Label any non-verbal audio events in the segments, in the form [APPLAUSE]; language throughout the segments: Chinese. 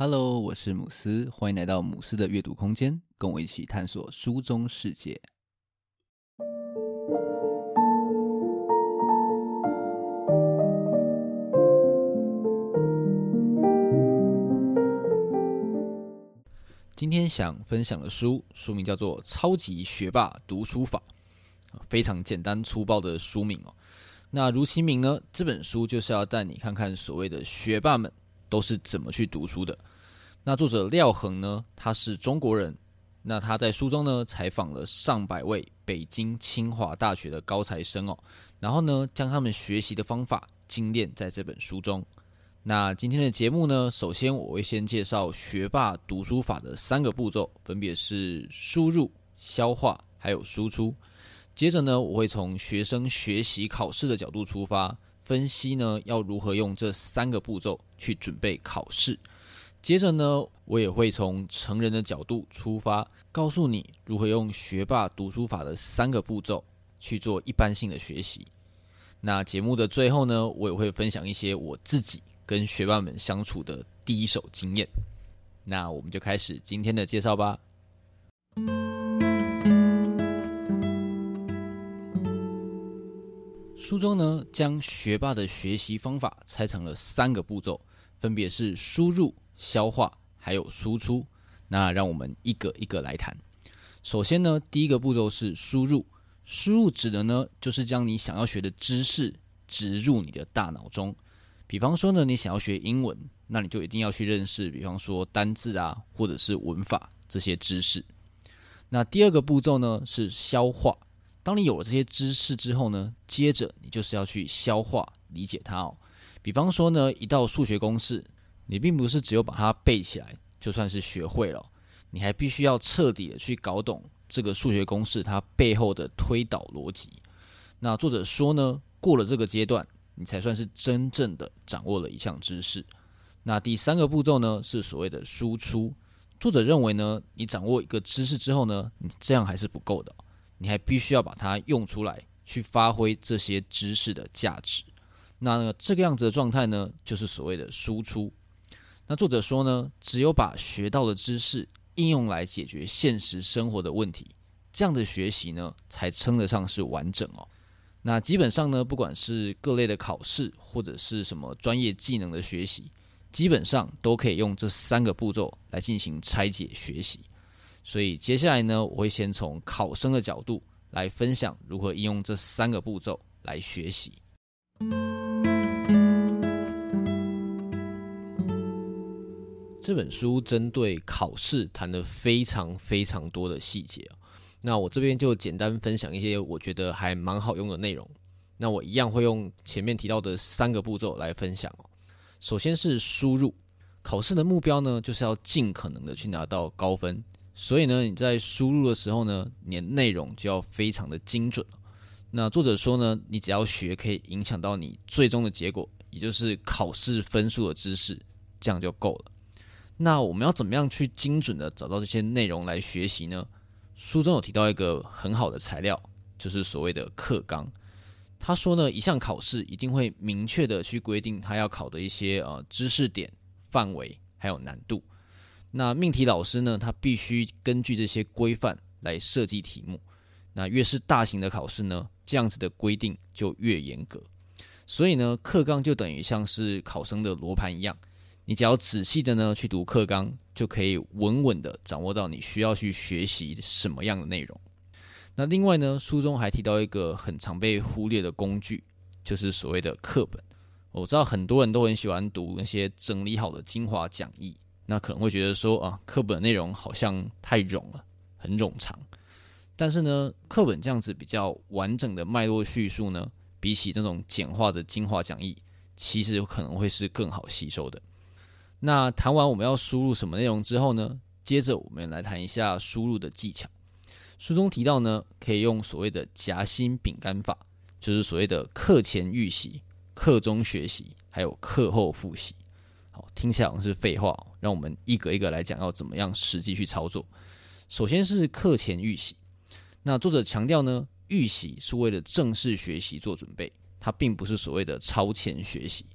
Hello，我是姆斯，欢迎来到姆斯的阅读空间，跟我一起探索书中世界。今天想分享的书，书名叫做《超级学霸读书法》，非常简单粗暴的书名哦。那如其名呢，这本书就是要带你看看所谓的学霸们都是怎么去读书的。那作者廖恒呢，他是中国人。那他在书中呢，采访了上百位北京清华大学的高材生哦，然后呢，将他们学习的方法精炼在这本书中。那今天的节目呢，首先我会先介绍学霸读书法的三个步骤，分别是输入、消化还有输出。接着呢，我会从学生学习考试的角度出发，分析呢要如何用这三个步骤去准备考试。接着呢，我也会从成人的角度出发，告诉你如何用学霸读书法的三个步骤去做一般性的学习。那节目的最后呢，我也会分享一些我自己跟学霸们相处的第一手经验。那我们就开始今天的介绍吧。书中呢，将学霸的学习方法拆成了三个步骤，分别是输入。消化还有输出，那让我们一个一个来谈。首先呢，第一个步骤是输入。输入指的呢，就是将你想要学的知识植入你的大脑中。比方说呢，你想要学英文，那你就一定要去认识，比方说单字啊，或者是文法这些知识。那第二个步骤呢，是消化。当你有了这些知识之后呢，接着你就是要去消化理解它哦。比方说呢，一道数学公式。你并不是只有把它背起来就算是学会了，你还必须要彻底的去搞懂这个数学公式它背后的推导逻辑。那作者说呢，过了这个阶段，你才算是真正的掌握了一项知识。那第三个步骤呢，是所谓的输出。作者认为呢，你掌握一个知识之后呢，你这样还是不够的，你还必须要把它用出来，去发挥这些知识的价值。那这个样子的状态呢，就是所谓的输出。那作者说呢，只有把学到的知识应用来解决现实生活的问题，这样的学习呢，才称得上是完整哦。那基本上呢，不管是各类的考试，或者是什么专业技能的学习，基本上都可以用这三个步骤来进行拆解学习。所以接下来呢，我会先从考生的角度来分享如何应用这三个步骤来学习。这本书针对考试谈了非常非常多的细节，那我这边就简单分享一些我觉得还蛮好用的内容。那我一样会用前面提到的三个步骤来分享。首先是输入，考试的目标呢，就是要尽可能的去拿到高分，所以呢，你在输入的时候呢，你的内容就要非常的精准。那作者说呢，你只要学可以影响到你最终的结果，也就是考试分数的知识，这样就够了。那我们要怎么样去精准的找到这些内容来学习呢？书中有提到一个很好的材料，就是所谓的课纲。他说呢，一项考试一定会明确的去规定他要考的一些呃知识点、范围还有难度。那命题老师呢，他必须根据这些规范来设计题目。那越是大型的考试呢，这样子的规定就越严格。所以呢，课纲就等于像是考生的罗盘一样。你只要仔细的呢去读课纲，就可以稳稳的掌握到你需要去学习什么样的内容。那另外呢，书中还提到一个很常被忽略的工具，就是所谓的课本。我知道很多人都很喜欢读那些整理好的精华讲义，那可能会觉得说啊，课本内容好像太冗了，很冗长。但是呢，课本这样子比较完整的脉络叙述呢，比起那种简化的精华讲义，其实可能会是更好吸收的。那谈完我们要输入什么内容之后呢，接着我们来谈一下输入的技巧。书中提到呢，可以用所谓的夹心饼干法，就是所谓的课前预习、课中学习，还有课后复习。好，听起来好像是废话，让我们一个一个来讲，要怎么样实际去操作。首先是课前预习，那作者强调呢，预习是为了正式学习做准备，它并不是所谓的超前学习。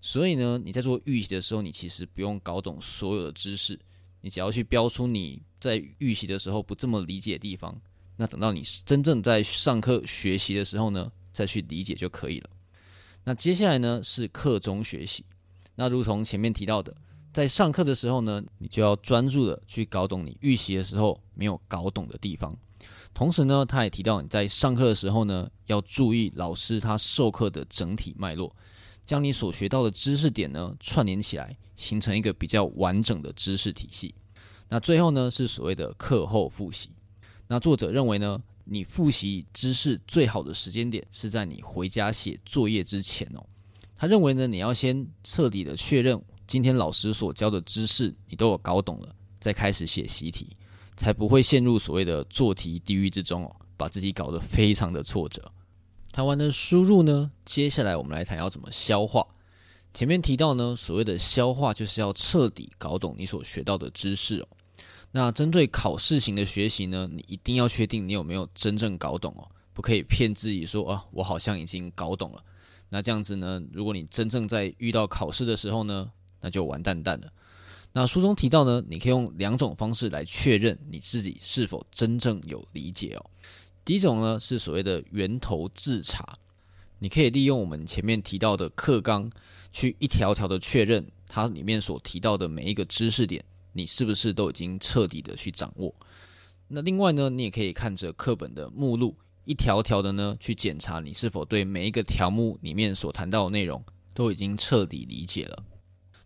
所以呢，你在做预习的时候，你其实不用搞懂所有的知识，你只要去标出你在预习的时候不这么理解的地方。那等到你真正在上课学习的时候呢，再去理解就可以了。那接下来呢，是课中学习。那如同前面提到的，在上课的时候呢，你就要专注的去搞懂你预习的时候没有搞懂的地方。同时呢，他也提到你在上课的时候呢，要注意老师他授课的整体脉络。将你所学到的知识点呢串联起来，形成一个比较完整的知识体系。那最后呢是所谓的课后复习。那作者认为呢，你复习知识最好的时间点是在你回家写作业之前哦。他认为呢，你要先彻底的确认今天老师所教的知识你都有搞懂了，再开始写习题，才不会陷入所谓的做题地狱之中哦，把自己搞得非常的挫折。谈完了输入呢，接下来我们来谈要怎么消化。前面提到呢，所谓的消化就是要彻底搞懂你所学到的知识哦。那针对考试型的学习呢，你一定要确定你有没有真正搞懂哦，不可以骗自己说啊，我好像已经搞懂了。那这样子呢，如果你真正在遇到考试的时候呢，那就完蛋蛋了。那书中提到呢，你可以用两种方式来确认你自己是否真正有理解哦。第一种呢是所谓的源头自查，你可以利用我们前面提到的课纲，去一条条的确认它里面所提到的每一个知识点，你是不是都已经彻底的去掌握？那另外呢，你也可以看着课本的目录，一条条的呢去检查你是否对每一个条目里面所谈到的内容都已经彻底理解了。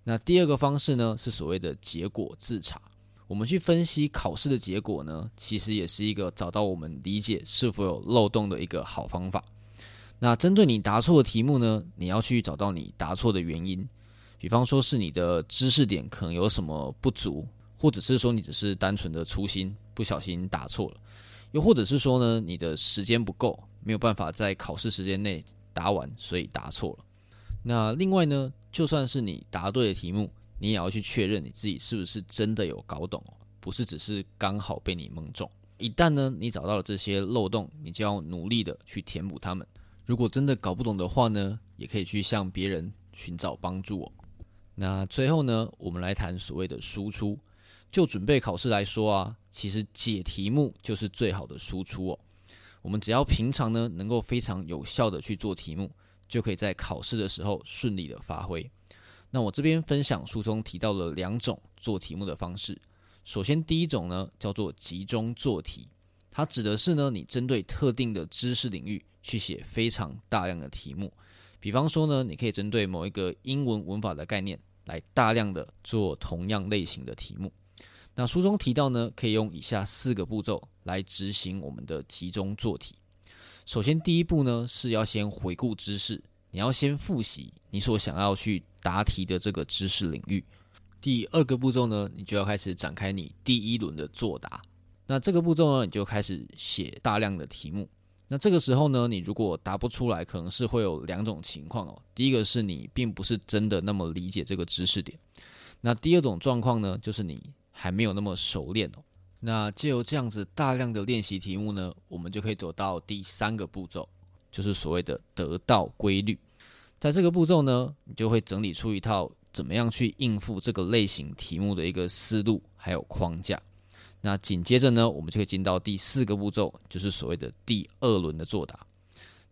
那第二个方式呢是所谓的结果自查。我们去分析考试的结果呢，其实也是一个找到我们理解是否有漏洞的一个好方法。那针对你答错的题目呢，你要去找到你答错的原因，比方说是你的知识点可能有什么不足，或者是说你只是单纯的粗心，不小心答错了，又或者是说呢，你的时间不够，没有办法在考试时间内答完，所以答错了。那另外呢，就算是你答对的题目，你也要去确认你自己是不是真的有搞懂，不是只是刚好被你蒙中。一旦呢，你找到了这些漏洞，你就要努力的去填补它们。如果真的搞不懂的话呢，也可以去向别人寻找帮助哦。那最后呢，我们来谈所谓的输出。就准备考试来说啊，其实解题目就是最好的输出哦。我们只要平常呢，能够非常有效的去做题目，就可以在考试的时候顺利的发挥。那我这边分享书中提到了两种做题目的方式。首先，第一种呢叫做集中做题，它指的是呢你针对特定的知识领域去写非常大量的题目。比方说呢，你可以针对某一个英文文法的概念来大量的做同样类型的题目。那书中提到呢，可以用以下四个步骤来执行我们的集中做题。首先，第一步呢是要先回顾知识，你要先复习你所想要去答题的这个知识领域，第二个步骤呢，你就要开始展开你第一轮的作答。那这个步骤呢，你就开始写大量的题目。那这个时候呢，你如果答不出来，可能是会有两种情况哦。第一个是你并不是真的那么理解这个知识点。那第二种状况呢，就是你还没有那么熟练哦。那借由这样子大量的练习题目呢，我们就可以走到第三个步骤，就是所谓的得到规律。在这个步骤呢，你就会整理出一套怎么样去应付这个类型题目的一个思路还有框架。那紧接着呢，我们就可以进到第四个步骤，就是所谓的第二轮的作答。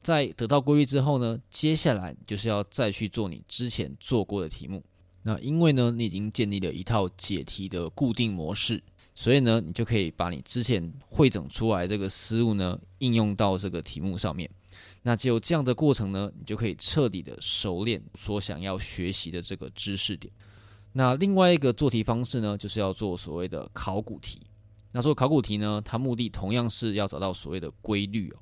在得到规律之后呢，接下来就是要再去做你之前做过的题目。那因为呢，你已经建立了一套解题的固定模式，所以呢，你就可以把你之前汇整出来这个思路呢，应用到这个题目上面。那只有这样的过程呢，你就可以彻底的熟练所想要学习的这个知识点。那另外一个做题方式呢，就是要做所谓的考古题。那做考古题呢，它目的同样是要找到所谓的规律哦。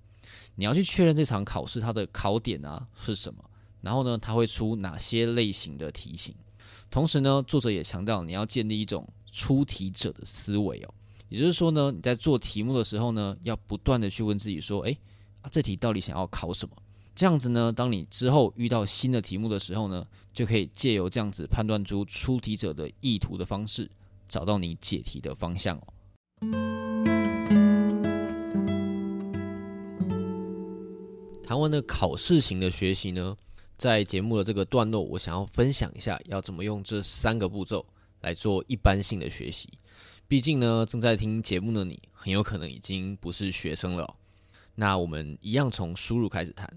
你要去确认这场考试它的考点啊是什么，然后呢，它会出哪些类型的题型。同时呢，作者也强调你要建立一种出题者的思维哦。也就是说呢，你在做题目的时候呢，要不断的去问自己说，诶。啊，这题到底想要考什么？这样子呢，当你之后遇到新的题目的时候呢，就可以借由这样子判断出出题者的意图的方式，找到你解题的方向哦。谈完了考试型的学习呢，在节目的这个段落，我想要分享一下要怎么用这三个步骤来做一般性的学习。毕竟呢，正在听节目的你，很有可能已经不是学生了。那我们一样从输入开始谈。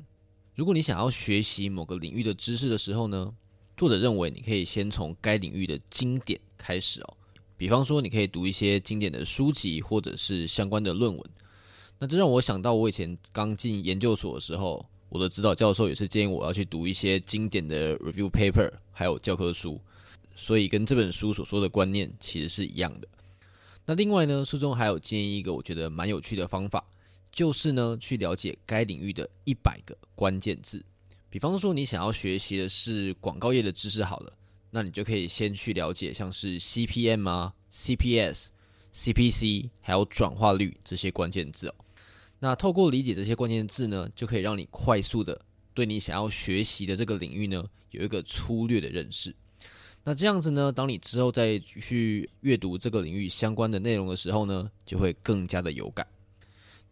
如果你想要学习某个领域的知识的时候呢，作者认为你可以先从该领域的经典开始哦。比方说，你可以读一些经典的书籍，或者是相关的论文。那这让我想到，我以前刚进研究所的时候，我的指导教授也是建议我要去读一些经典的 review paper，还有教科书。所以跟这本书所说的观念其实是一样的。那另外呢，书中还有建议一个我觉得蛮有趣的方法，就是呢去了解该领域的一百个关键字。比方说，你想要学习的是广告业的知识，好了。那你就可以先去了解像是 CPM 啊、CPS、CPC，还有转化率这些关键字哦。那透过理解这些关键字呢，就可以让你快速的对你想要学习的这个领域呢有一个粗略的认识。那这样子呢，当你之后再去阅读这个领域相关的内容的时候呢，就会更加的有感。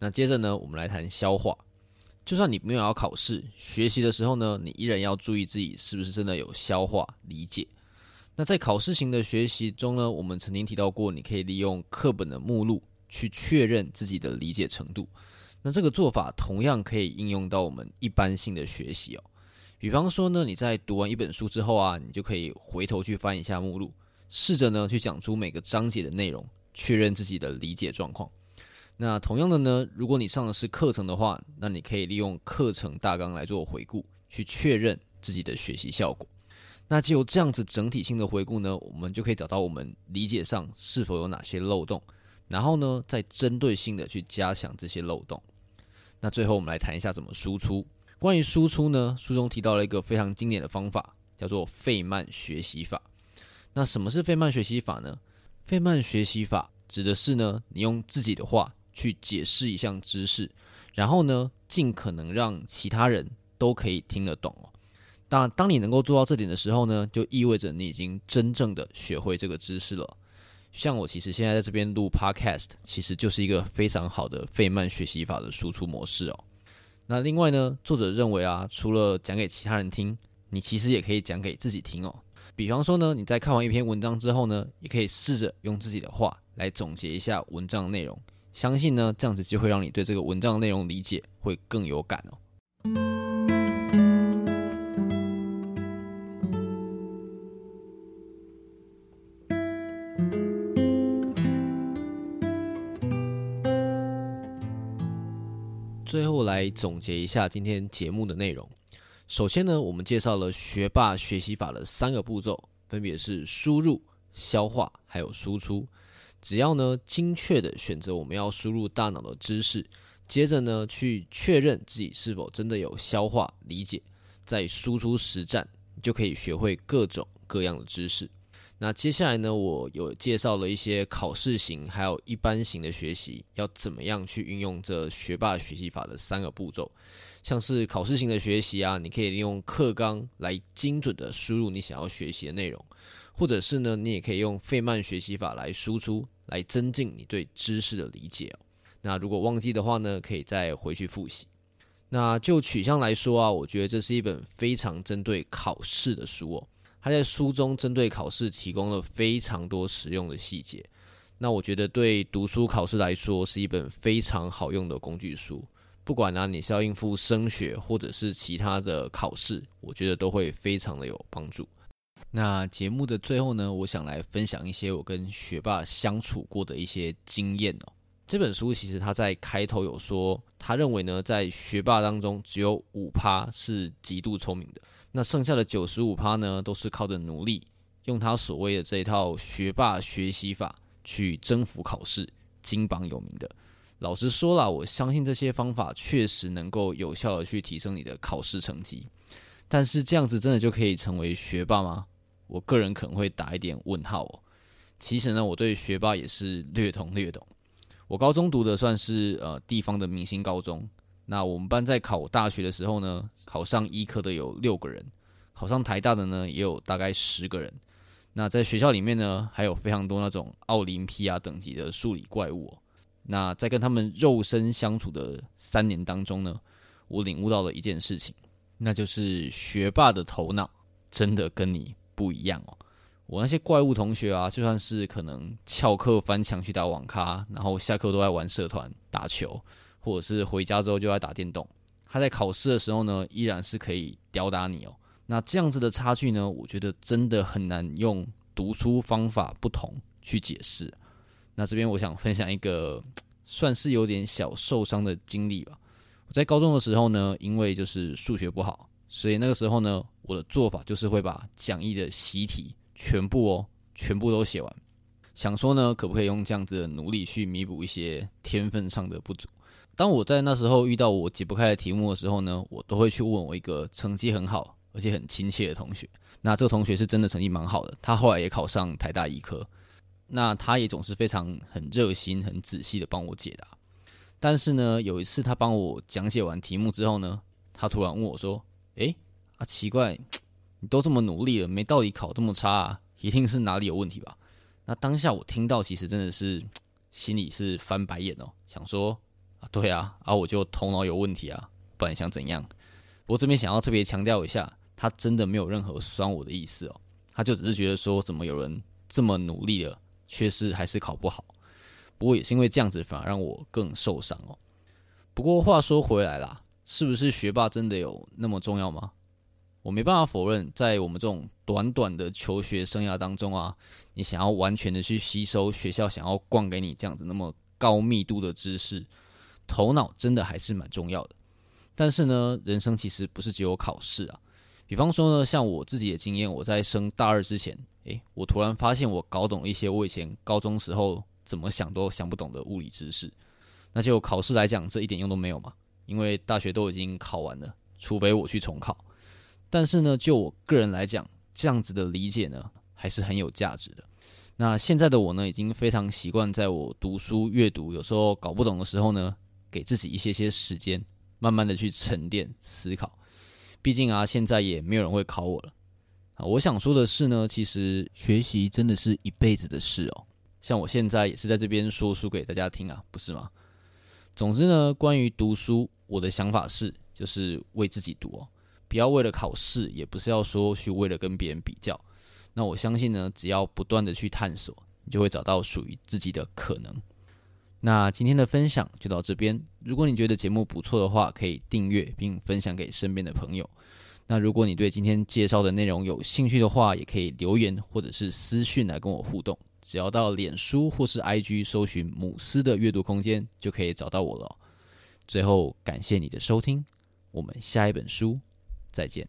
那接着呢，我们来谈消化。就算你没有要考试，学习的时候呢，你依然要注意自己是不是真的有消化理解。那在考试型的学习中呢，我们曾经提到过，你可以利用课本的目录去确认自己的理解程度。那这个做法同样可以应用到我们一般性的学习哦。比方说呢，你在读完一本书之后啊，你就可以回头去翻一下目录，试着呢去讲出每个章节的内容，确认自己的理解状况。那同样的呢，如果你上的是课程的话，那你可以利用课程大纲来做回顾，去确认自己的学习效果。那只有这样子整体性的回顾呢，我们就可以找到我们理解上是否有哪些漏洞，然后呢，再针对性的去加强这些漏洞。那最后我们来谈一下怎么输出。关于输出呢，书中提到了一个非常经典的方法，叫做费曼学习法。那什么是费曼学习法呢？费曼学习法指的是呢，你用自己的话去解释一项知识，然后呢，尽可能让其他人都可以听得懂哦。那当你能够做到这点的时候呢，就意味着你已经真正的学会这个知识了。像我其实现在在这边录 Podcast，其实就是一个非常好的费曼学习法的输出模式哦。那另外呢，作者认为啊，除了讲给其他人听，你其实也可以讲给自己听哦。比方说呢，你在看完一篇文章之后呢，也可以试着用自己的话来总结一下文章内容。相信呢，这样子就会让你对这个文章的内容理解会更有感哦。来总结一下今天节目的内容。首先呢，我们介绍了学霸学习法的三个步骤，分别是输入、消化还有输出。只要呢精确的选择我们要输入大脑的知识，接着呢去确认自己是否真的有消化理解，再输出实战，就可以学会各种各样的知识。那接下来呢，我有介绍了一些考试型还有一般型的学习，要怎么样去运用这学霸学习法的三个步骤。像是考试型的学习啊，你可以利用课纲来精准的输入你想要学习的内容，或者是呢，你也可以用费曼学习法来输出，来增进你对知识的理解哦。那如果忘记的话呢，可以再回去复习。那就取向来说啊，我觉得这是一本非常针对考试的书哦。他在书中针对考试提供了非常多实用的细节，那我觉得对读书考试来说是一本非常好用的工具书。不管呢、你是要应付升学或者是其他的考试，我觉得都会非常的有帮助。那节目的最后呢，我想来分享一些我跟学霸相处过的一些经验哦。这本书其实他在开头有说，他认为呢，在学霸当中只有五趴是极度聪明的。那剩下的九十五趴呢，都是靠着努力，用他所谓的这一套学霸学习法去征服考试，金榜有名的。老实说啦，我相信这些方法确实能够有效的去提升你的考试成绩。但是这样子真的就可以成为学霸吗？我个人可能会打一点问号哦。其实呢，我对学霸也是略懂略懂。我高中读的算是呃地方的明星高中。那我们班在考大学的时候呢，考上医科的有六个人，考上台大的呢也有大概十个人。那在学校里面呢，还有非常多那种奥林匹亚等级的数理怪物。那在跟他们肉身相处的三年当中呢，我领悟到了一件事情，那就是学霸的头脑真的跟你不一样哦。我那些怪物同学啊，就算是可能翘课翻墙去打网咖，然后下课都在玩社团打球，或者是回家之后就在打电动，他在考试的时候呢，依然是可以吊打你哦。那这样子的差距呢，我觉得真的很难用读书方法不同去解释。那这边我想分享一个 [TSK] 算是有点小受伤的经历吧。我在高中的时候呢，因为就是数学不好，所以那个时候呢，我的做法就是会把讲义的习题全部哦，全部都写完，想说呢，可不可以用这样子的努力去弥补一些天分上的不足。当我在那时候遇到我解不开的题目的时候呢，我都会去问我一个成绩很好而且很亲切的同学。那这个同学是真的成绩蛮好的，他后来也考上台大医科。那他也总是非常很热心、很仔细的帮我解答。但是呢，有一次他帮我讲解完题目之后呢，他突然问我说：“诶，啊，奇怪，你都这么努力了，没道理考这么差啊，一定是哪里有问题吧？”那当下我听到，其实真的是 [TSK] 心里是翻白眼哦，想说：“啊，对啊，啊，我就头脑有问题啊，不然想怎样？”不过这边想要特别强调一下，他真的没有任何酸我的意思哦，他就只是觉得说，怎么有人这么努力了，却是还是考不好。不过也是因为这样子，反而让我更受伤哦。不过话说回来啦，是不是学霸真的有那么重要吗？我没办法否认，在我们这种短短的求学生涯当中啊，你想要完全的去吸收学校想要灌给你这样子那么高密度的知识，头脑真的还是蛮重要的。但是呢，人生其实不是只有考试啊。比方说呢，像我自己的经验，我在升大二之前，诶，我突然发现我搞懂了一些我以前高中时候。怎么想都想不懂的物理知识，那就考试来讲，这一点用都没有嘛。因为大学都已经考完了，除非我去重考。但是呢，就我个人来讲，这样子的理解呢，还是很有价值的。那现在的我呢，已经非常习惯在我读书阅读，有时候搞不懂的时候呢，给自己一些些时间，慢慢的去沉淀思考。毕竟啊，现在也没有人会考我了。啊，我想说的是呢，其实学习真的是一辈子的事哦。像我现在也是在这边说书给大家听啊，不是吗？总之呢，关于读书，我的想法是，就是为自己读哦，不要为了考试，也不是要说去为了跟别人比较。那我相信呢，只要不断的去探索，你就会找到属于自己的可能。那今天的分享就到这边。如果你觉得节目不错的话，可以订阅并分享给身边的朋友。那如果你对今天介绍的内容有兴趣的话，也可以留言或者是私讯来跟我互动。只要到脸书或是 IG 搜寻“母斯的阅读空间”，就可以找到我了。最后，感谢你的收听，我们下一本书再见。